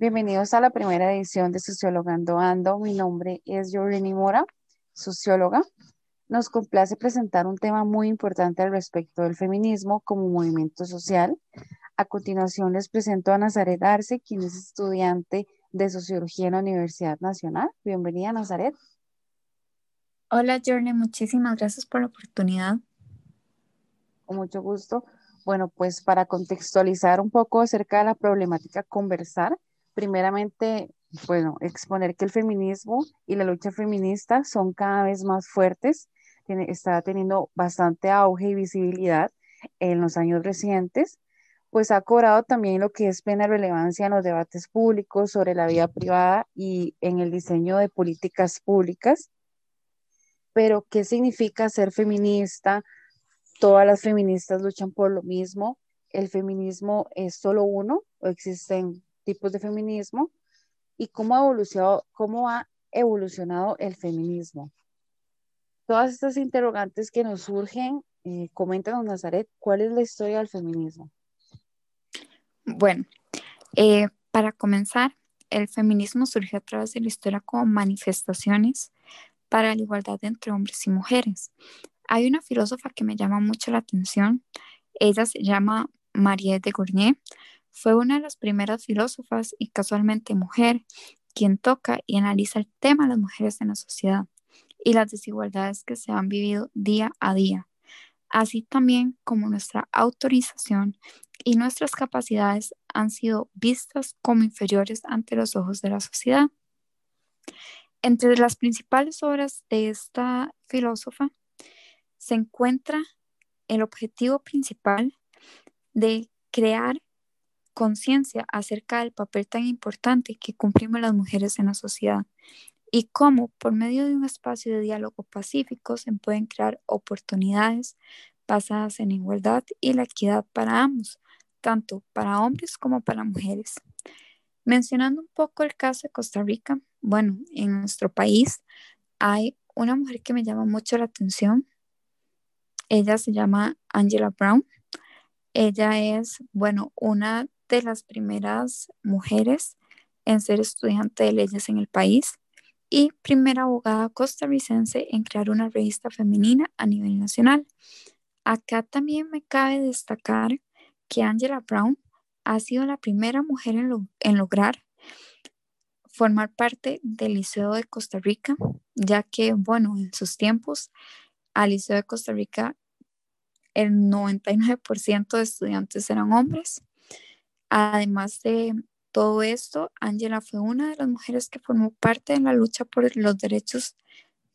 Bienvenidos a la primera edición de Sociologando Ando. Mi nombre es Yorlini Mora, socióloga. Nos complace presentar un tema muy importante al respecto del feminismo como movimiento social. A continuación les presento a Nazaret Arce, quien es estudiante de Sociología en la Universidad Nacional. Bienvenida, Nazaret. Hola, Jorne, muchísimas gracias por la oportunidad. Con mucho gusto. Bueno, pues para contextualizar un poco acerca de la problemática conversar, primeramente, bueno, exponer que el feminismo y la lucha feminista son cada vez más fuertes, tiene, está teniendo bastante auge y visibilidad en los años recientes, pues ha cobrado también lo que es plena relevancia en los debates públicos sobre la vida privada y en el diseño de políticas públicas. Pero, ¿qué significa ser feminista? todas las feministas luchan por lo mismo. El feminismo es solo uno o existen tipos de feminismo y cómo ha evolucionado, cómo ha evolucionado el feminismo. Todas estas interrogantes que nos surgen, eh, coméntanos, Nazaret, ¿cuál es la historia del feminismo? Bueno, eh, para comenzar, el feminismo surgió a través de la historia como manifestaciones para la igualdad entre hombres y mujeres. Hay una filósofa que me llama mucho la atención. Ella se llama Mariette de Gournay. Fue una de las primeras filósofas y casualmente mujer quien toca y analiza el tema de las mujeres en la sociedad y las desigualdades que se han vivido día a día, así también como nuestra autorización y nuestras capacidades han sido vistas como inferiores ante los ojos de la sociedad. Entre las principales obras de esta filósofa se encuentra el objetivo principal de crear conciencia acerca del papel tan importante que cumplimos las mujeres en la sociedad y cómo por medio de un espacio de diálogo pacífico se pueden crear oportunidades basadas en igualdad y la equidad para ambos, tanto para hombres como para mujeres. Mencionando un poco el caso de Costa Rica, bueno, en nuestro país hay una mujer que me llama mucho la atención, ella se llama Angela Brown. Ella es, bueno, una de las primeras mujeres en ser estudiante de leyes en el país y primera abogada costarricense en crear una revista femenina a nivel nacional. Acá también me cabe destacar que Angela Brown ha sido la primera mujer en, lograr formar parte del Liceo de Costa Rica, ya que, bueno, en sus tiempos al Liceo de Costa Rica el 99% de estudiantes eran hombres. Además de todo esto, Angela fue una de las mujeres que formó parte de la lucha por los derechos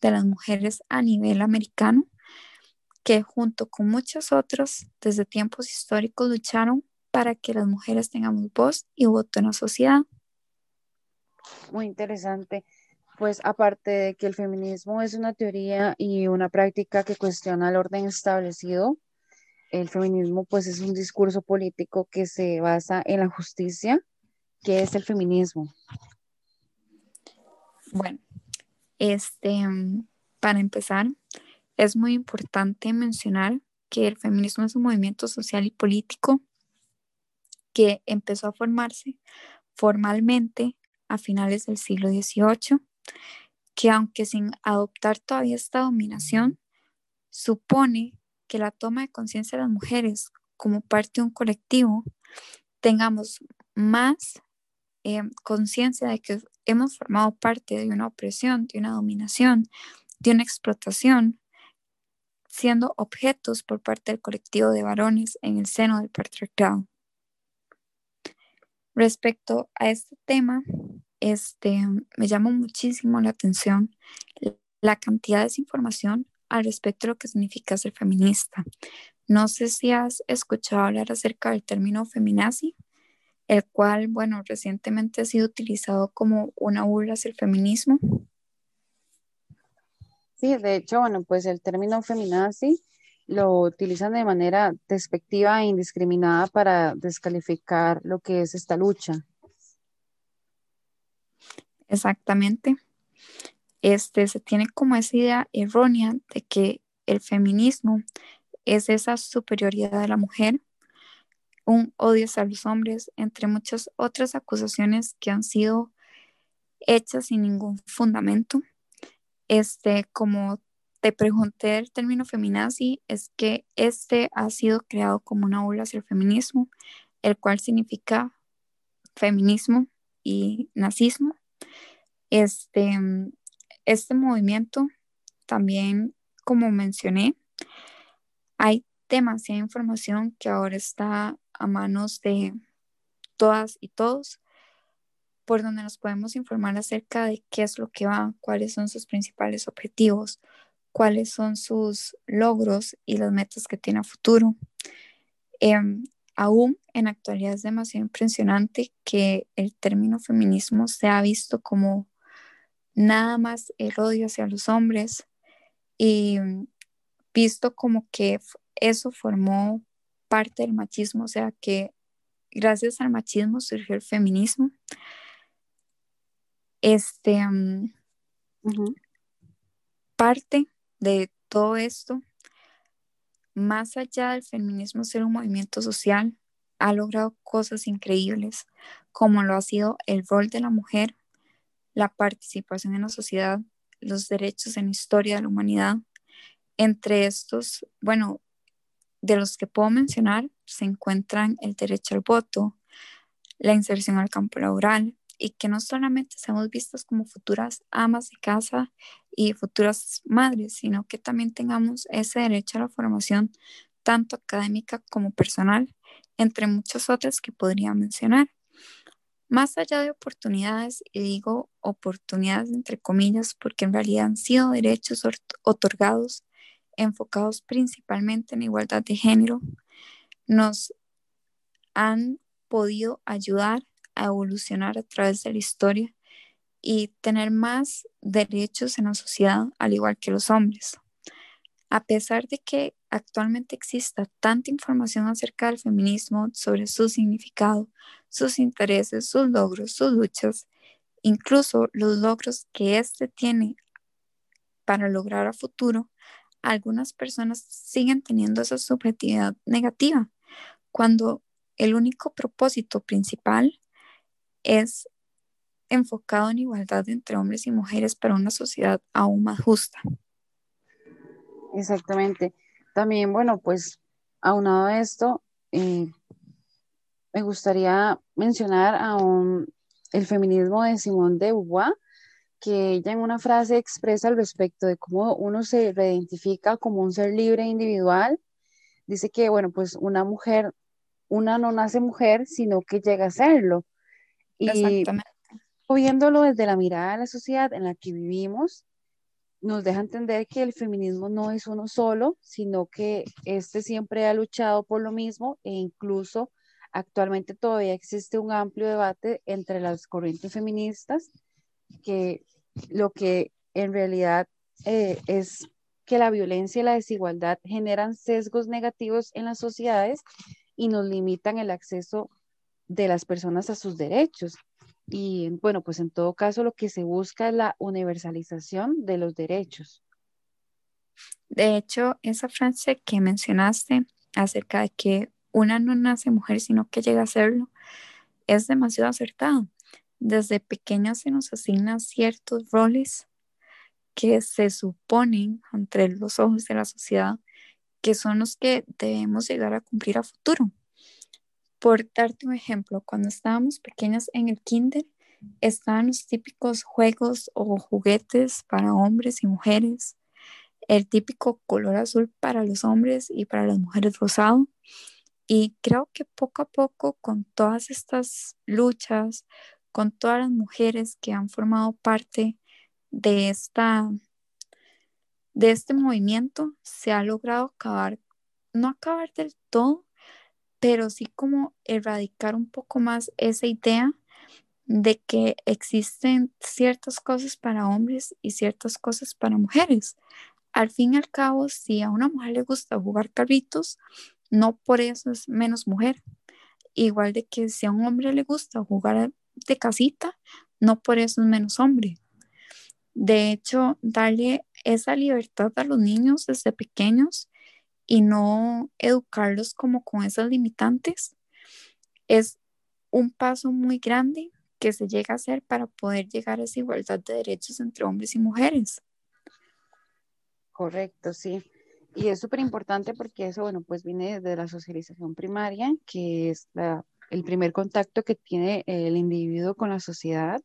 de las mujeres a nivel americano, que junto con muchas otras desde tiempos históricos lucharon para que las mujeres tengamos voz y voto en la sociedad. Muy interesante. Pues aparte de que el feminismo es una teoría y una práctica que cuestiona el orden establecido, el feminismo pues es un discurso político que se basa en la justicia. ¿Qué es el feminismo? Bueno, este, para empezar, es muy importante mencionar que el feminismo es un movimiento social y político que empezó a formarse formalmente a finales del siglo XVIII que aunque sin adoptar todavía esta dominación, supone que la toma de conciencia de las mujeres como parte de un colectivo tengamos más eh, conciencia de que hemos formado parte de una opresión, de una dominación, de una explotación, siendo objetos por parte del colectivo de varones en el seno del patriarcado. Respecto a este tema, este, me llama muchísimo la atención la cantidad de desinformación al respecto de lo que significa ser feminista. No sé si has escuchado hablar acerca del término feminazi, el cual, bueno, recientemente ha sido utilizado como una burla hacia el feminismo. Sí, de hecho, bueno, pues el término feminazi lo utilizan de manera despectiva e indiscriminada para descalificar lo que es esta lucha. Exactamente. Este, se tiene como esa idea errónea de que el feminismo es esa superioridad de la mujer un odio hacia los hombres, entre muchas otras acusaciones que han sido hechas sin ningún fundamento. Este, como te pregunté el término feminazi, es que este ha sido creado como una ola hacia el feminismo, el cual significa feminismo y nazismo. Este, este movimiento también, como mencioné, hay demasiada información que ahora está a manos de todas y todos, por donde nos podemos informar acerca de qué es lo que va, cuáles son sus principales objetivos, cuáles son sus logros y las metas que tiene futuro. Em, aún en actualidad es demasiado impresionante que el término feminismo se ha visto como nada más el odio hacia los hombres y visto como que eso formó parte del machismo, o sea que gracias al machismo surgió el feminismo. Este, parte de todo esto, más allá del feminismo ser un movimiento social, ha logrado cosas increíbles, como lo ha sido el rol de la mujer, la participación en la sociedad, los derechos en la historia de la humanidad. Entre estos, bueno, de los que puedo mencionar se encuentran el derecho al voto, la inserción al campo laboral y que no solamente seamos vistas como futuras amas de casa y futuras madres, sino que también tengamos ese derecho a la formación tanto académica como personal, entre muchas otras que podría mencionar. Más allá de oportunidades, y digo oportunidades entre comillas, porque en realidad han sido derechos otorgados enfocados principalmente en igualdad de género, nos han podido ayudar a evolucionar a través de la historia y tener más derechos en la sociedad, al igual que los hombres. A pesar de que actualmente exista tanta información acerca del feminismo sobre su significado, sus intereses, sus logros, sus luchas, incluso los logros que éste tiene para lograr a futuro, algunas personas siguen teniendo esa subjetividad negativa, cuando el único propósito principal es enfocado en igualdad entre hombres y mujeres para una sociedad aún más justa. Exactamente. También, bueno, pues aunado a esto, eh, me gustaría mencionar a el feminismo de Simone de Beauvoir, que ella en una frase expresa al respecto de cómo uno se reidentifica como un ser libre e individual. Dice que, bueno, pues una mujer, una no nace mujer, sino que llega a serlo. Y Exactamente. viéndolo desde la mirada de la sociedad en la que vivimos, nos deja entender que el feminismo no es uno solo, sino que este siempre ha luchado por lo mismo e incluso actualmente todavía existe un amplio debate entre las corrientes feministas que lo que en realidad eh, es que la violencia y la desigualdad generan sesgos negativos en las sociedades y nos limitan el acceso de las personas a sus derechos. Y bueno, pues en todo caso lo que se busca es la universalización de los derechos. De hecho, esa frase que mencionaste acerca de que una no nace mujer, sino que llega a serlo, es demasiado acertado. Desde pequeña se nos asignan ciertos roles que se suponen entre los ojos de la sociedad que son los que debemos llegar a cumplir a futuro. Por darte un ejemplo, cuando estábamos pequeñas en el kinder, estaban los típicos juegos o juguetes para hombres y mujeres, el típico color azul para los hombres y para las mujeres rosado. Y creo que poco a poco, con todas estas luchas, con todas las mujeres que han formado parte de, esta, de este movimiento, se ha logrado acabar, no acabar del todo, pero sí como erradicar un poco más esa idea de que existen ciertas cosas para hombres y ciertas cosas para mujeres. Al fin y al cabo, si a una mujer le gusta jugar carritos, no por eso es menos mujer. Igual de que si a un hombre le gusta jugar de casita, no por eso es menos hombre. De hecho, darle esa libertad a los niños desde pequeños y no educarlos como con esas limitantes, es un paso muy grande que se llega a hacer para poder llegar a esa igualdad de derechos entre hombres y mujeres. Correcto, sí. Y es súper importante porque eso, bueno, pues viene de la socialización primaria, que es el primer contacto que tiene el individuo con la sociedad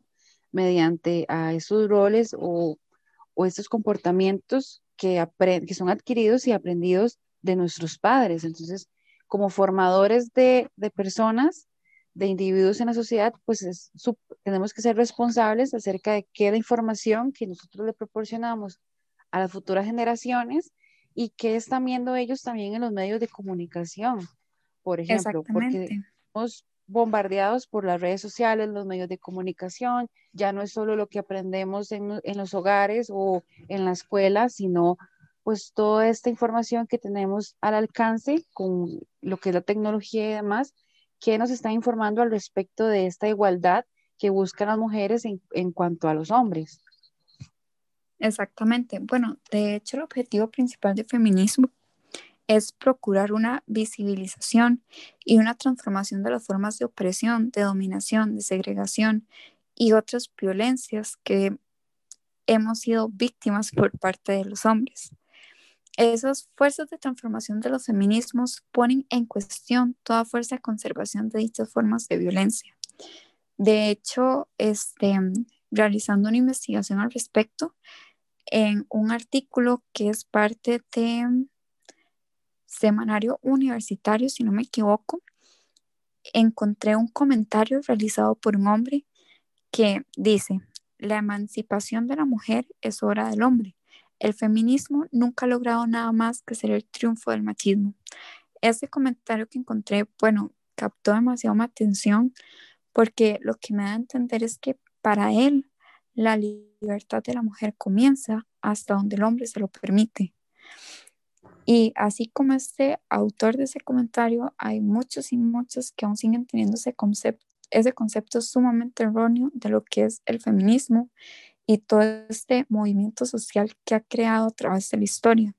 mediante a esos roles o, o estos comportamientos que, que son adquiridos y aprendidos de nuestros padres. Entonces, como formadores de, de personas, de individuos en la sociedad, pues tenemos que ser responsables acerca de qué la información que nosotros le proporcionamos a las futuras generaciones y qué están viendo ellos también en los medios de comunicación, por ejemplo, porque somos bombardeados por las redes sociales, los medios de comunicación, ya no es solo lo que aprendemos en, en los hogares o en la escuela, sino pues toda esta información que tenemos al alcance con lo que es la tecnología y demás, que nos está informando al respecto de esta igualdad que buscan las mujeres en, en cuanto a los hombres. Exactamente. Bueno, de hecho, el objetivo principal del feminismo es procurar una visibilización y una transformación de las formas de opresión, de dominación, de segregación y otras violencias que hemos sido víctimas por parte de los hombres. Esas fuerzas de transformación de los feminismos ponen en cuestión toda fuerza de conservación de dichas formas de violencia. De hecho, este, realizando una investigación al respecto, en un artículo que es parte de Semanario Universitario, si no me equivoco, encontré un comentario realizado por un hombre que dice, la emancipación de la mujer es obra del hombre. El feminismo nunca ha logrado nada más que ser el triunfo del machismo. Ese comentario que encontré, bueno, captó demasiado mi atención porque lo que me da a entender es que para él la libertad de la mujer comienza hasta donde el hombre se lo permite. Y así como este autor de ese comentario, hay muchos y muchos que aún siguen teniendo ese concepto, ese concepto sumamente erróneo de lo que es el feminismo y todo este movimiento social que ha creado a través de la historia.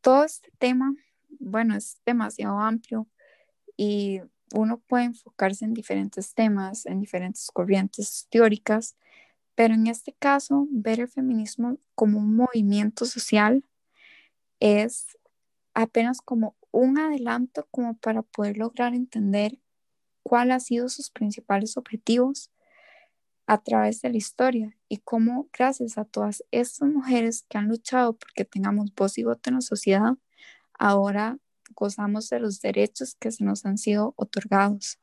Todo este tema, bueno, es demasiado amplio y uno puede enfocarse en diferentes temas, en diferentes corrientes teóricas, pero en este caso, ver el feminismo como un movimiento social es apenas como un adelanto como para poder lograr entender cuál ha sido sus principales objetivos a través de la historia y cómo gracias a todas estas mujeres que han luchado porque tengamos voz y voto en la sociedad, ahora gozamos de los derechos que se nos han sido otorgados.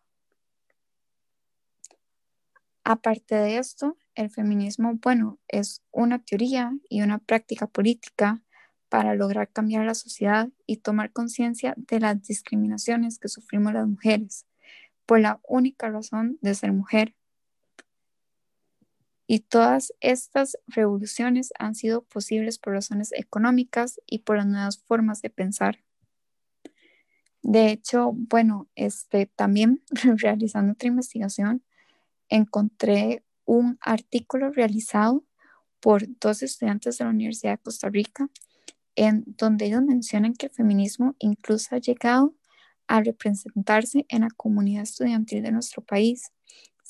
Aparte de esto, el feminismo, bueno, es una teoría y una práctica política para lograr cambiar la sociedad y tomar conciencia de las discriminaciones que sufrimos las mujeres por la única razón de ser mujer. Y todas estas revoluciones han sido posibles por razones económicas y por las nuevas formas de pensar. De hecho, bueno, este, también realizando otra investigación, encontré un artículo realizado por dos estudiantes de la Universidad de Costa Rica, en donde ellos mencionan que el feminismo incluso ha llegado a representarse en la comunidad estudiantil de nuestro país,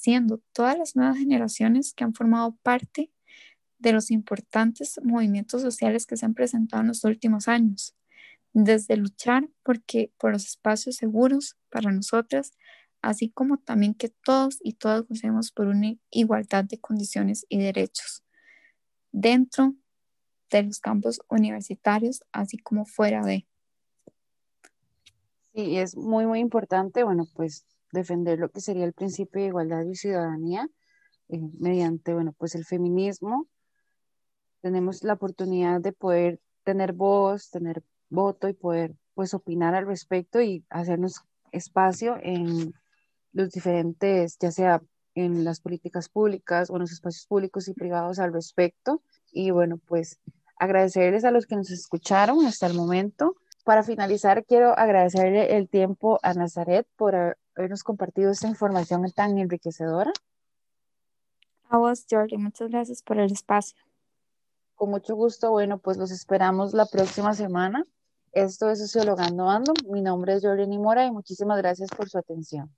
siendo todas las nuevas generaciones que han formado parte de los importantes movimientos sociales que se han presentado en los últimos años desde luchar porque, por los espacios seguros para nosotras, así como también que todos y todas gocemos por una igualdad de condiciones y derechos dentro de los campos universitarios, así como fuera de. Sí, es muy, muy importante, bueno, pues defender lo que sería el principio de igualdad y ciudadanía eh, mediante, bueno, pues el feminismo. Tenemos la oportunidad de poder tener voz, tener voto y poder pues opinar al respecto y hacernos espacio en los diferentes, ya sea en las políticas públicas o en los espacios públicos y privados al respecto. Y bueno, pues agradecerles a los que nos escucharon hasta el momento. Para finalizar, quiero agradecerle el tiempo a Nazaret por habernos compartido esta información tan enriquecedora. A vos, Jordi, muchas gracias por el espacio. Con mucho gusto. Bueno, pues los esperamos la próxima semana Esto es Sociologando Ando. Mi nombre es Jordi Mora y muchísimas gracias por su atención.